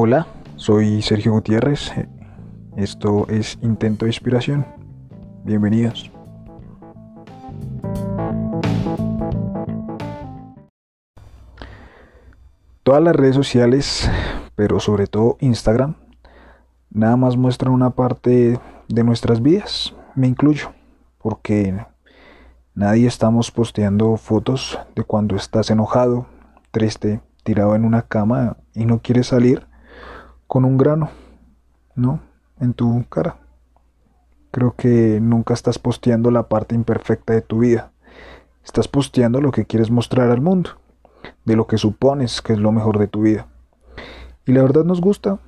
Hola, soy Sergio Gutiérrez. Esto es Intento de Inspiración. Bienvenidos. Todas las redes sociales, pero sobre todo Instagram, nada más muestran una parte de nuestras vidas. Me incluyo, porque nadie estamos posteando fotos de cuando estás enojado, triste, tirado en una cama y no quieres salir con un grano, ¿no? En tu cara. Creo que nunca estás posteando la parte imperfecta de tu vida. Estás posteando lo que quieres mostrar al mundo, de lo que supones que es lo mejor de tu vida. Y la verdad nos gusta.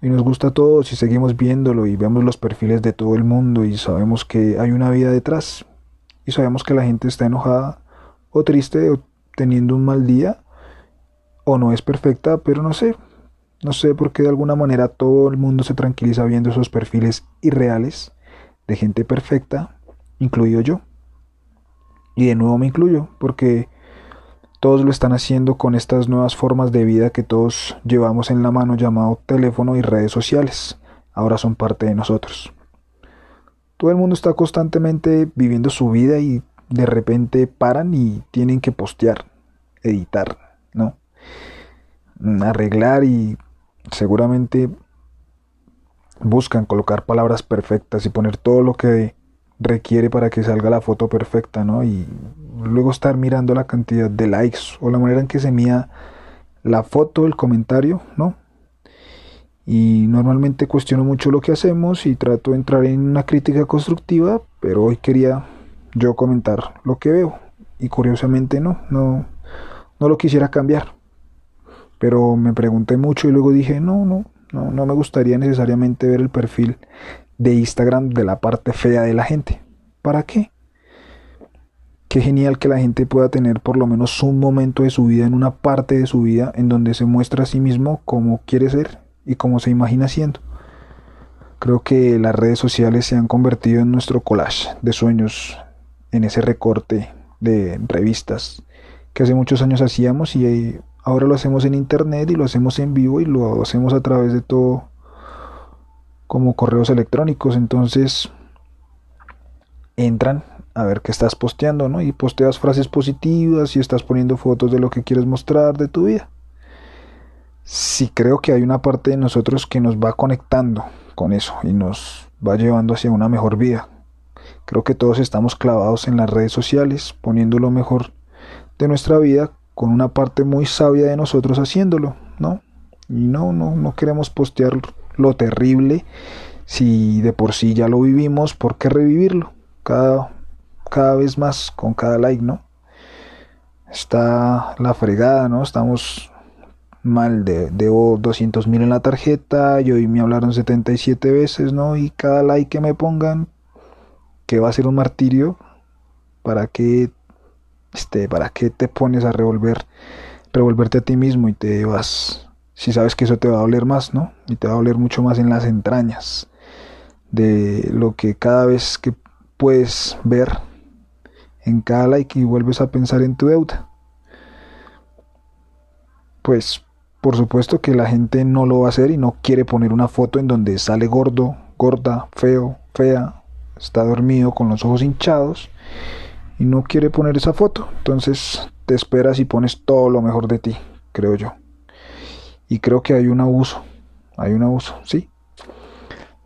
Y nos gusta a todos y seguimos viéndolo y vemos los perfiles de todo el mundo y sabemos que hay una vida detrás. Y sabemos que la gente está enojada o triste o teniendo un mal día o no es perfecta, pero no sé, no sé por qué de alguna manera todo el mundo se tranquiliza viendo esos perfiles irreales de gente perfecta, incluido yo. Y de nuevo me incluyo, porque todos lo están haciendo con estas nuevas formas de vida que todos llevamos en la mano llamado teléfono y redes sociales. Ahora son parte de nosotros. Todo el mundo está constantemente viviendo su vida y de repente paran y tienen que postear, editar, ¿no? Arreglar y seguramente buscan colocar palabras perfectas y poner todo lo que requiere para que salga la foto perfecta, ¿no? Y luego estar mirando la cantidad de likes o la manera en que se mía la foto, el comentario, ¿no? Y normalmente cuestiono mucho lo que hacemos y trato de entrar en una crítica constructiva, pero hoy quería yo comentar lo que veo y curiosamente no, no, no lo quisiera cambiar. Pero me pregunté mucho y luego dije, no, no, no, no me gustaría necesariamente ver el perfil de Instagram de la parte fea de la gente. ¿Para qué? Qué genial que la gente pueda tener por lo menos un momento de su vida, en una parte de su vida, en donde se muestra a sí mismo como quiere ser y como se imagina siendo. Creo que las redes sociales se han convertido en nuestro collage de sueños, en ese recorte de revistas que hace muchos años hacíamos y Ahora lo hacemos en internet y lo hacemos en vivo y lo hacemos a través de todo como correos electrónicos. Entonces entran a ver qué estás posteando, ¿no? Y posteas frases positivas y estás poniendo fotos de lo que quieres mostrar de tu vida. Sí creo que hay una parte de nosotros que nos va conectando con eso y nos va llevando hacia una mejor vida. Creo que todos estamos clavados en las redes sociales, poniendo lo mejor de nuestra vida con una parte muy sabia de nosotros haciéndolo, ¿no? Y no, no, no queremos postear lo terrible si de por sí ya lo vivimos, ¿por qué revivirlo? Cada, cada vez más con cada like, ¿no? Está la fregada, ¿no? Estamos mal, de, debo 200 mil en la tarjeta y hoy me hablaron 77 veces, ¿no? Y cada like que me pongan, que va a ser un martirio, para que este, ¿para qué te pones a revolver, revolverte a ti mismo y te vas, si sabes que eso te va a doler más, ¿no? Y te va a doler mucho más en las entrañas de lo que cada vez que puedes ver en cada like y vuelves a pensar en tu deuda. Pues por supuesto que la gente no lo va a hacer y no quiere poner una foto en donde sale gordo, gorda, feo, fea, está dormido con los ojos hinchados y no quiere poner esa foto. Entonces te esperas y pones todo lo mejor de ti, creo yo. Y creo que hay un abuso, hay un abuso, sí,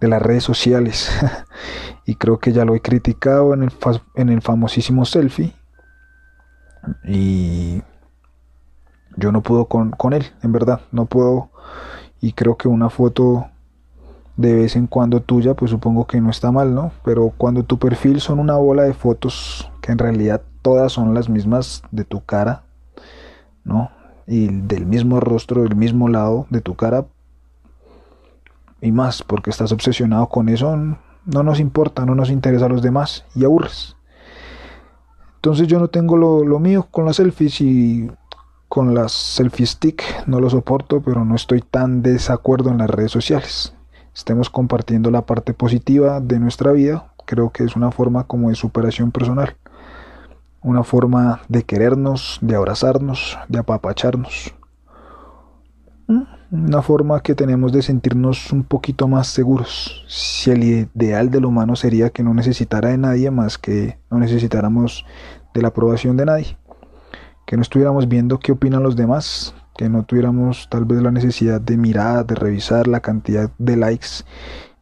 de las redes sociales. y creo que ya lo he criticado en el, en el famosísimo selfie. Y yo no puedo con, con él, en verdad, no puedo. Y creo que una foto de vez en cuando tuya, pues supongo que no está mal, ¿no? Pero cuando tu perfil son una bola de fotos que en realidad todas son las mismas de tu cara, ¿no? Y del mismo rostro, del mismo lado de tu cara, y más, porque estás obsesionado con eso, no nos importa, no nos interesa a los demás y aburres. Entonces yo no tengo lo, mío con las selfies y con las selfie stick no lo soporto, pero no estoy tan desacuerdo en las redes sociales estemos compartiendo la parte positiva de nuestra vida, creo que es una forma como de superación personal, una forma de querernos, de abrazarnos, de apapacharnos. ¿Mm? una forma que tenemos de sentirnos un poquito más seguros. Si el ideal del humano sería que no necesitara de nadie más que no necesitáramos de la aprobación de nadie, que no estuviéramos viendo qué opinan los demás, que no tuviéramos tal vez la necesidad de mirar, de revisar la cantidad de likes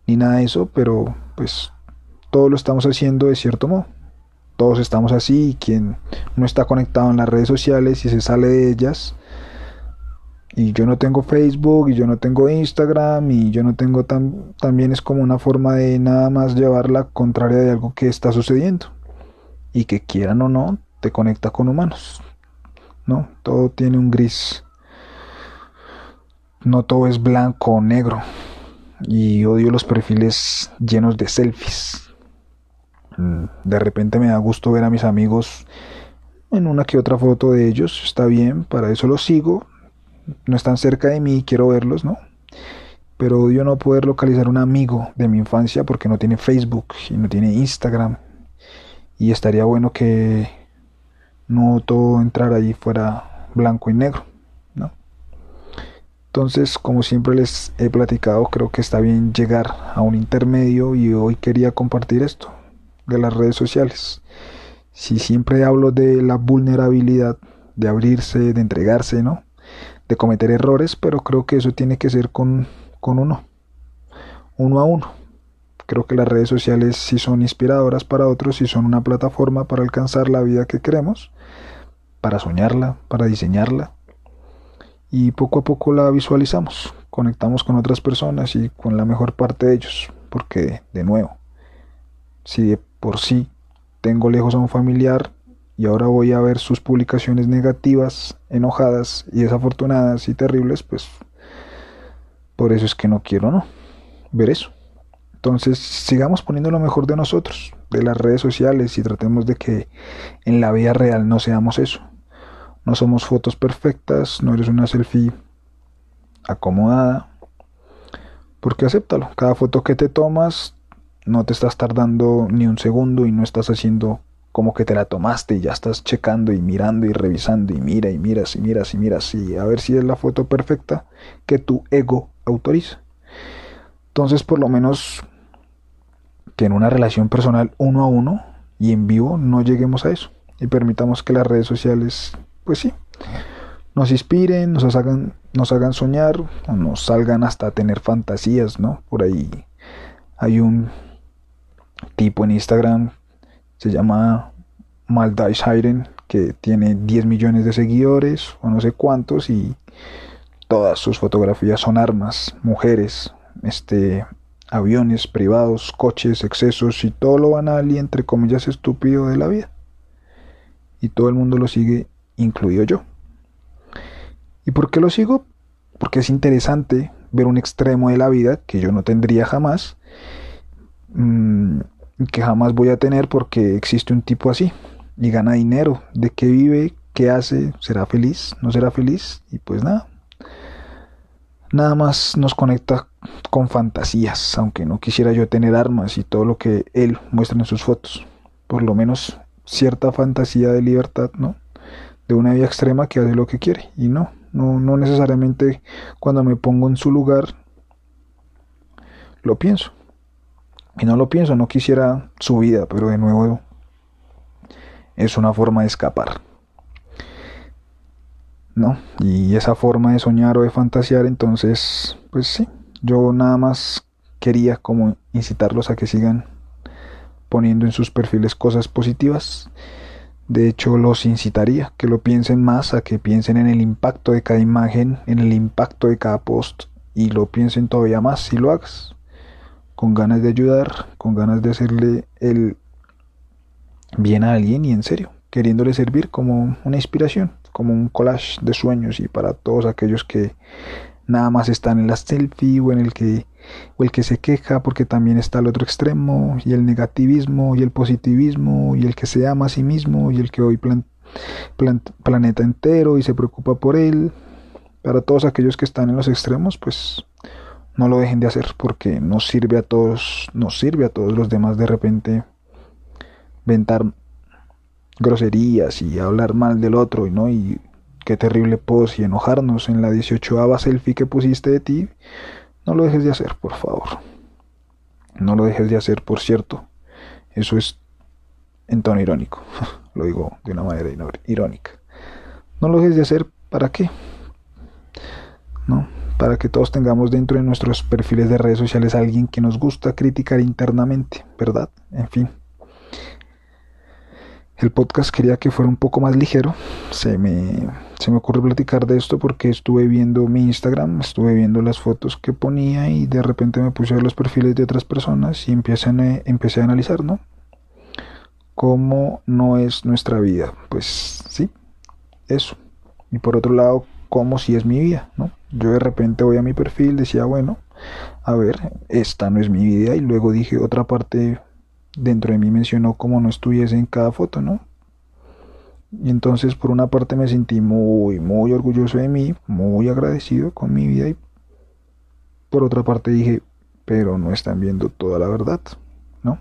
ni nada de eso, pero pues todo lo estamos haciendo de cierto modo. Todos estamos así y quien no está conectado en las redes sociales y se sale de ellas, y yo no tengo Facebook y yo no tengo Instagram y yo no tengo tan, también es como una forma de nada más llevar la contraria de algo que está sucediendo. Y que quieran o no te conecta con humanos no todo tiene un gris no todo es blanco o negro y odio los perfiles llenos de selfies mm, de repente me da gusto ver a mis amigos en una que otra foto de ellos está bien para eso los sigo no están cerca de mí, quiero verlos, ¿no? Pero odio no poder localizar un amigo de mi infancia porque no tiene Facebook y no tiene Instagram. Y estaría bueno que no todo entrar ahí fuera blanco y negro. Entonces, como siempre les he platicado, creo que está bien llegar a un intermedio y hoy quería compartir esto de las redes sociales. Si siempre hablo de la vulnerabilidad, de abrirse, de entregarse, ¿no? de cometer errores, pero creo que eso tiene que ser con, con uno, uno a uno. Creo que las redes sociales sí son inspiradoras para otros y son una plataforma para alcanzar la vida que queremos, para soñarla, para diseñarla. Y poco a poco la visualizamos, conectamos con otras personas y con la mejor parte de ellos, porque de nuevo, si de por sí tengo lejos a un familiar, y ahora voy a ver sus publicaciones negativas, enojadas y desafortunadas y terribles, pues por eso es que no quiero, ¿no? Ver eso. Entonces sigamos poniendo lo mejor de nosotros, de las redes sociales y tratemos de que en la vida real no seamos eso. No somos fotos perfectas, no eres una selfie acomodada. Porque acéptalo, cada foto que te tomas no te estás tardando ni un segundo y no estás haciendo como que te la tomaste y ya estás checando y mirando y revisando y mira y miras y miras y miras y a ver si es la foto perfecta que tu ego autoriza. Entonces, por lo menos que en una relación personal uno a uno y en vivo no lleguemos a eso y permitamos que las redes sociales, pues sí, nos inspiren, nos hagan, nos hagan soñar, o nos salgan hasta tener fantasías, ¿no? Por ahí hay un tipo en Instagram se llama Hayden, que tiene 10 millones de seguidores o no sé cuántos y todas sus fotografías son armas, mujeres, este aviones privados, coches, excesos y todo lo banal y entre comillas estúpido de la vida. Y todo el mundo lo sigue, incluido yo. ¿Y por qué lo sigo? Porque es interesante ver un extremo de la vida que yo no tendría jamás. Mmm, que jamás voy a tener porque existe un tipo así y gana dinero. ¿De qué vive? ¿Qué hace? ¿Será feliz? ¿No será feliz? Y pues nada. Nada más nos conecta con fantasías, aunque no quisiera yo tener armas y todo lo que él muestra en sus fotos. Por lo menos cierta fantasía de libertad, ¿no? De una vida extrema que hace lo que quiere. Y no, no, no necesariamente cuando me pongo en su lugar lo pienso. Y no lo pienso, no quisiera su vida, pero de nuevo es una forma de escapar. ¿No? Y esa forma de soñar o de fantasear, entonces, pues sí, yo nada más quería como incitarlos a que sigan poniendo en sus perfiles cosas positivas. De hecho, los incitaría que lo piensen más, a que piensen en el impacto de cada imagen, en el impacto de cada post y lo piensen todavía más si lo hagas con ganas de ayudar, con ganas de hacerle el bien a alguien y en serio, queriéndole servir como una inspiración, como un collage de sueños y para todos aquellos que nada más están en la selfie o en el que o el que se queja porque también está el otro extremo y el negativismo y el positivismo y el que se ama a sí mismo y el que hoy plan, planeta entero y se preocupa por él para todos aquellos que están en los extremos pues no lo dejen de hacer porque nos sirve a todos, nos sirve a todos los demás de repente ventar groserías y hablar mal del otro, ¿no? Y qué terrible pos y enojarnos en la 18ava selfie que pusiste de ti, no lo dejes de hacer, por favor. No lo dejes de hacer, por cierto. Eso es en tono irónico. lo digo de una manera irónica. No lo dejes de hacer, ¿para qué? ¿No? Para que todos tengamos dentro de nuestros perfiles de redes sociales a alguien que nos gusta criticar internamente, ¿verdad? En fin. El podcast quería que fuera un poco más ligero. Se me, se me ocurrió platicar de esto porque estuve viendo mi Instagram, estuve viendo las fotos que ponía y de repente me puse a ver los perfiles de otras personas y empecé a, empecé a analizar, ¿no? Cómo no es nuestra vida. Pues sí, eso. Y por otro lado, cómo si es mi vida, ¿no? Yo de repente voy a mi perfil, decía, bueno, a ver, esta no es mi vida y luego dije otra parte dentro de mí mencionó como no estuviese en cada foto, ¿no? Y entonces por una parte me sentí muy, muy orgulloso de mí, muy agradecido con mi vida y por otra parte dije, pero no están viendo toda la verdad, ¿no?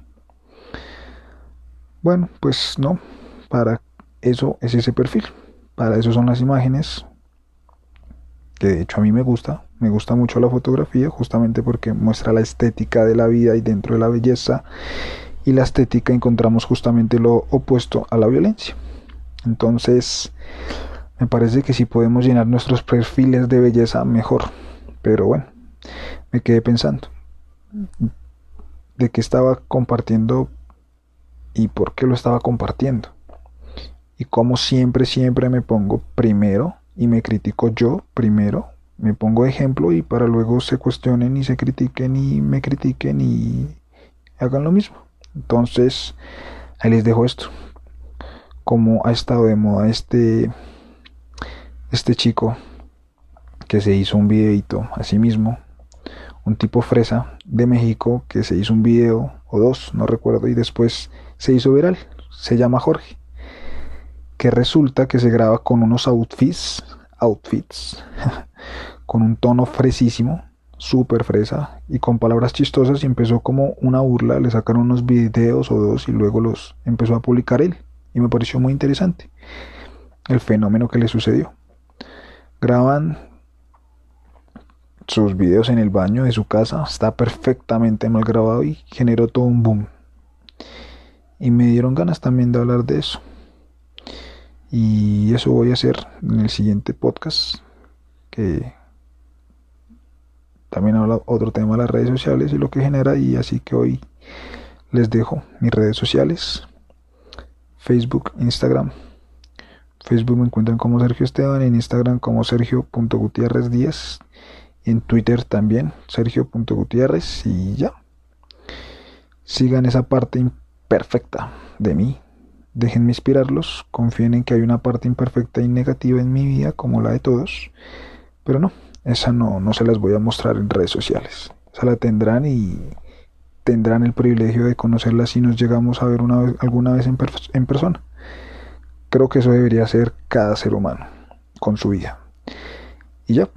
Bueno, pues no, para eso es ese perfil, para eso son las imágenes, que de hecho a mí me gusta, me gusta mucho la fotografía justamente porque muestra la estética de la vida y dentro de la belleza y la estética encontramos justamente lo opuesto a la violencia. Entonces, me parece que si podemos llenar nuestros perfiles de belleza, mejor. Pero bueno, me quedé pensando de qué estaba compartiendo y por qué lo estaba compartiendo. Y como siempre, siempre me pongo primero y me critico yo primero. Me pongo ejemplo y para luego se cuestionen y se critiquen y me critiquen y hagan lo mismo. Entonces, ahí les dejo esto. Como ha estado de moda este, este chico que se hizo un videito a sí mismo, un tipo fresa de México que se hizo un video o dos, no recuerdo, y después se hizo viral. Se llama Jorge. Que resulta que se graba con unos outfits, outfits, con un tono fresísimo súper fresa y con palabras chistosas y empezó como una burla, le sacaron unos videos o dos y luego los empezó a publicar él y me pareció muy interesante el fenómeno que le sucedió. Graban sus videos en el baño de su casa, está perfectamente mal grabado y generó todo un boom. Y me dieron ganas también de hablar de eso. Y eso voy a hacer en el siguiente podcast que también habla otro tema de las redes sociales y lo que genera y así que hoy les dejo mis redes sociales. Facebook, Instagram. Facebook me encuentran como Sergio Esteban, en Instagram como Sergio.gutierrez Díaz, y en Twitter también Sergio.gutierrez y ya. Sigan esa parte imperfecta de mí. Déjenme inspirarlos, confíen en que hay una parte imperfecta y negativa en mi vida como la de todos, pero no, esa no, no se las voy a mostrar en redes sociales. Esa la tendrán y tendrán el privilegio de conocerla si nos llegamos a ver una vez, alguna vez en, en persona. Creo que eso debería ser cada ser humano con su vida. Y ya,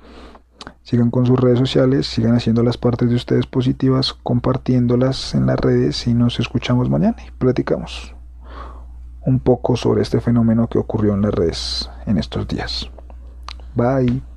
sigan con sus redes sociales, sigan haciendo las partes de ustedes positivas, compartiéndolas en las redes y nos escuchamos mañana y platicamos un poco sobre este fenómeno que ocurrió en las redes en estos días. Bye.